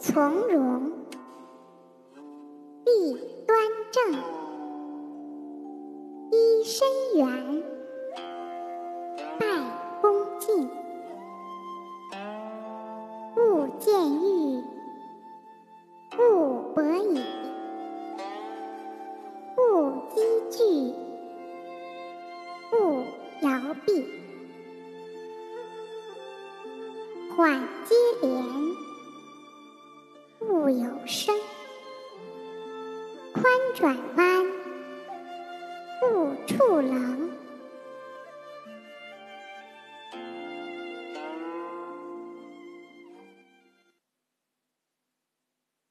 从容，立端正，揖深圆，拜恭敬，勿见欲，勿博矣，勿积聚，勿摇臂，缓接连。有声，宽转弯，勿触棱。